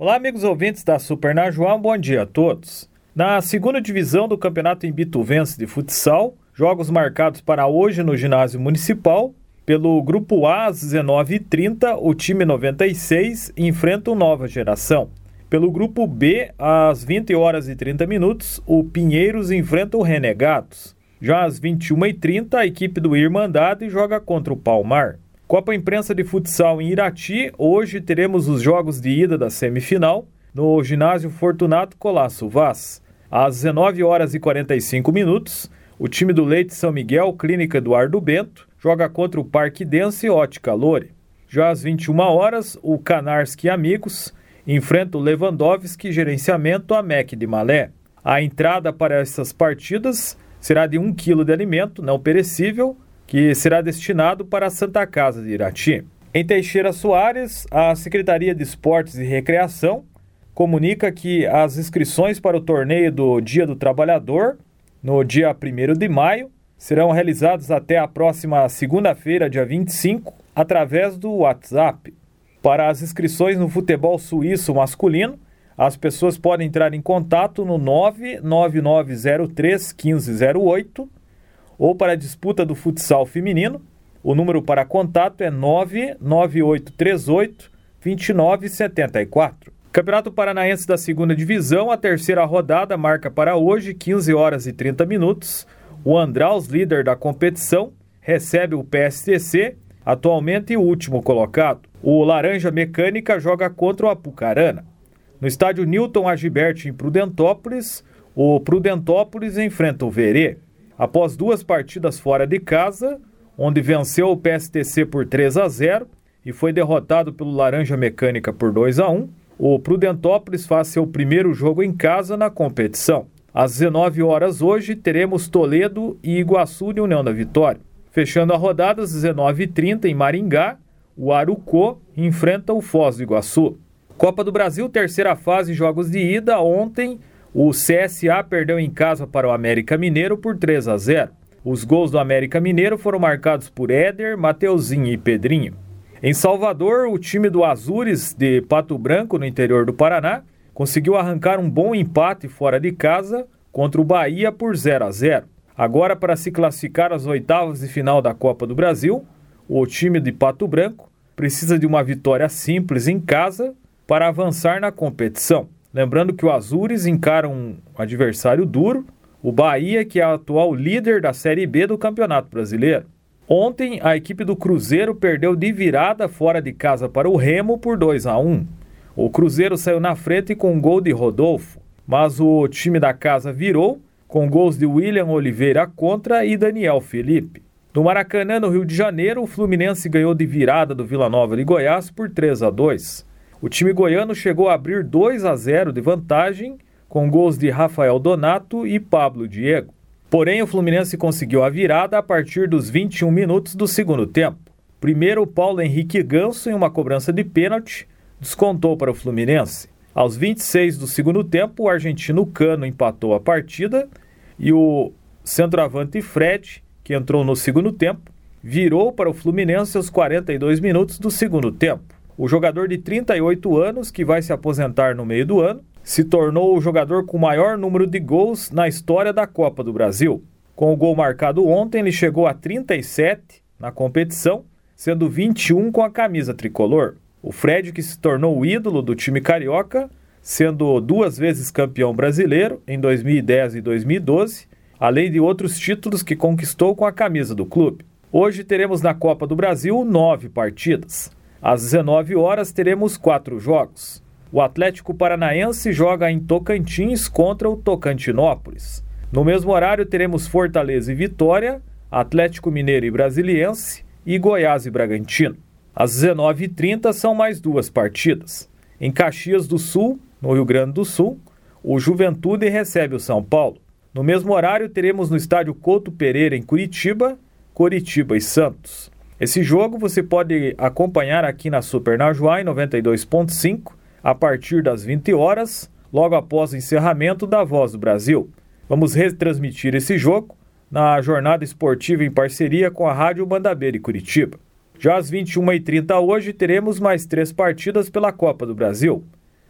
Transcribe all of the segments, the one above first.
Olá, amigos ouvintes da Super Najuá, um bom dia a todos. Na segunda divisão do Campeonato Imbituvense de Futsal, jogos marcados para hoje no ginásio municipal. Pelo Grupo A, às 19h30, o time 96 enfrenta o Nova Geração. Pelo Grupo B, às 20 horas e 30 minutos, o Pinheiros enfrenta o Renegados. Já às 21h30, a equipe do Irmandade joga contra o Palmar. Copa Imprensa de Futsal em Irati, hoje teremos os jogos de ida da semifinal no ginásio Fortunato Colasso Vaz. Às 19 horas e 45 minutos, o time do Leite São Miguel, Clínica Eduardo Bento, joga contra o Parque Dense Ótica Lore. Já às 21 horas, o Canarski Amigos enfrenta o Lewandowski Gerenciamento AMEC de Malé. A entrada para essas partidas será de 1 kg de alimento não perecível que será destinado para a Santa Casa de Irati. Em Teixeira Soares, a Secretaria de Esportes e Recreação comunica que as inscrições para o torneio do Dia do Trabalhador, no dia 1 de maio, serão realizadas até a próxima segunda-feira, dia 25, através do WhatsApp. Para as inscrições no futebol suíço masculino, as pessoas podem entrar em contato no 99903 1508 ou para a disputa do futsal feminino, o número para contato é 99838 2974. Campeonato Paranaense da Segunda Divisão, a terceira rodada marca para hoje 15 horas e 30 minutos. O Andraus, líder da competição, recebe o PSTC, atualmente o último colocado. O Laranja Mecânica joga contra o Apucarana. No estádio Newton Agibert em Prudentópolis, o Prudentópolis enfrenta o Verê. Após duas partidas fora de casa, onde venceu o PSTC por 3 a 0 e foi derrotado pelo Laranja Mecânica por 2 a 1, o Prudentópolis faz seu primeiro jogo em casa na competição. Às 19 horas hoje teremos Toledo e Iguaçu de União da Vitória. Fechando a rodada às 19h30 em Maringá, o Arucô enfrenta o Foz do Iguaçu. Copa do Brasil, terceira fase, jogos de ida. Ontem, o CSA perdeu em casa para o América Mineiro por 3 a 0. Os gols do América Mineiro foram marcados por Éder, Mateuzinho e Pedrinho. Em Salvador, o time do Azures de Pato Branco, no interior do Paraná, conseguiu arrancar um bom empate fora de casa contra o Bahia por 0 a 0. Agora, para se classificar às oitavas de final da Copa do Brasil, o time de Pato Branco precisa de uma vitória simples em casa para avançar na competição. Lembrando que o Azures encara um adversário duro, o Bahia, que é o atual líder da Série B do Campeonato Brasileiro. Ontem, a equipe do Cruzeiro perdeu de virada fora de casa para o Remo por 2 a 1. O Cruzeiro saiu na frente com um gol de Rodolfo, mas o time da casa virou com gols de William Oliveira contra e Daniel Felipe. No Maracanã, no Rio de Janeiro, o Fluminense ganhou de virada do Vila Nova de Goiás por 3 a 2. O time goiano chegou a abrir 2 a 0 de vantagem, com gols de Rafael Donato e Pablo Diego. Porém, o Fluminense conseguiu a virada a partir dos 21 minutos do segundo tempo. Primeiro, Paulo Henrique Ganso, em uma cobrança de pênalti, descontou para o Fluminense. Aos 26 do segundo tempo, o argentino Cano empatou a partida e o centroavante Fred, que entrou no segundo tempo, virou para o Fluminense aos 42 minutos do segundo tempo. O jogador de 38 anos, que vai se aposentar no meio do ano, se tornou o jogador com maior número de gols na história da Copa do Brasil. Com o gol marcado ontem, ele chegou a 37 na competição, sendo 21 com a camisa tricolor. O Fred, que se tornou o ídolo do time carioca, sendo duas vezes campeão brasileiro em 2010 e 2012, além de outros títulos que conquistou com a camisa do clube. Hoje teremos na Copa do Brasil nove partidas. Às 19 horas teremos quatro jogos. O Atlético Paranaense joga em Tocantins contra o Tocantinópolis. No mesmo horário teremos Fortaleza e Vitória, Atlético Mineiro e Brasiliense e Goiás e Bragantino. Às 19h30 são mais duas partidas. Em Caxias do Sul, no Rio Grande do Sul, o Juventude recebe o São Paulo. No mesmo horário teremos no estádio Couto Pereira em Curitiba, Curitiba e Santos. Esse jogo você pode acompanhar aqui na Super Najuá em 92.5 a partir das 20 horas, logo após o encerramento da Voz do Brasil. Vamos retransmitir esse jogo na jornada esportiva em parceria com a Rádio Bandabeira de Curitiba. Já às 21h30 hoje teremos mais três partidas pela Copa do Brasil.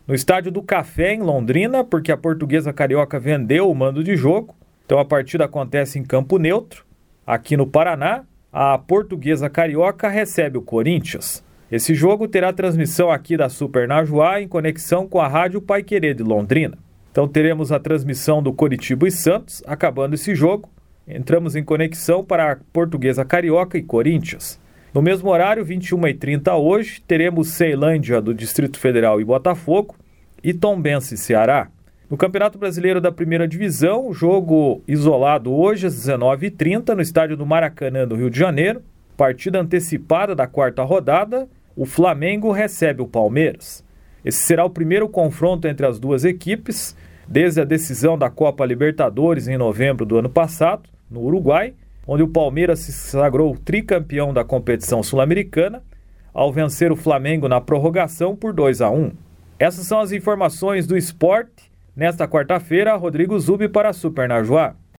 No estádio do Café, em Londrina, porque a portuguesa carioca vendeu o mando de jogo. Então a partida acontece em campo neutro. Aqui no Paraná, a portuguesa carioca recebe o Corinthians. Esse jogo terá transmissão aqui da Super Najuá em conexão com a Rádio Pai Querer de Londrina. Então teremos a transmissão do Coritiba e Santos, acabando esse jogo. Entramos em conexão para a Portuguesa Carioca e Corinthians. No mesmo horário, 21h30 hoje, teremos Ceilândia do Distrito Federal e Botafogo e Tombense Ceará. No Campeonato Brasileiro da Primeira Divisão, jogo isolado hoje às 19h30 no estádio do Maracanã, do Rio de Janeiro. Partida antecipada da quarta rodada, o Flamengo recebe o Palmeiras. Esse será o primeiro confronto entre as duas equipes desde a decisão da Copa Libertadores em novembro do ano passado, no Uruguai, onde o Palmeiras se sagrou tricampeão da competição sul-americana ao vencer o Flamengo na prorrogação por 2 a 1. Essas são as informações do esporte Nesta quarta-feira, Rodrigo Zubi para Super Najuá.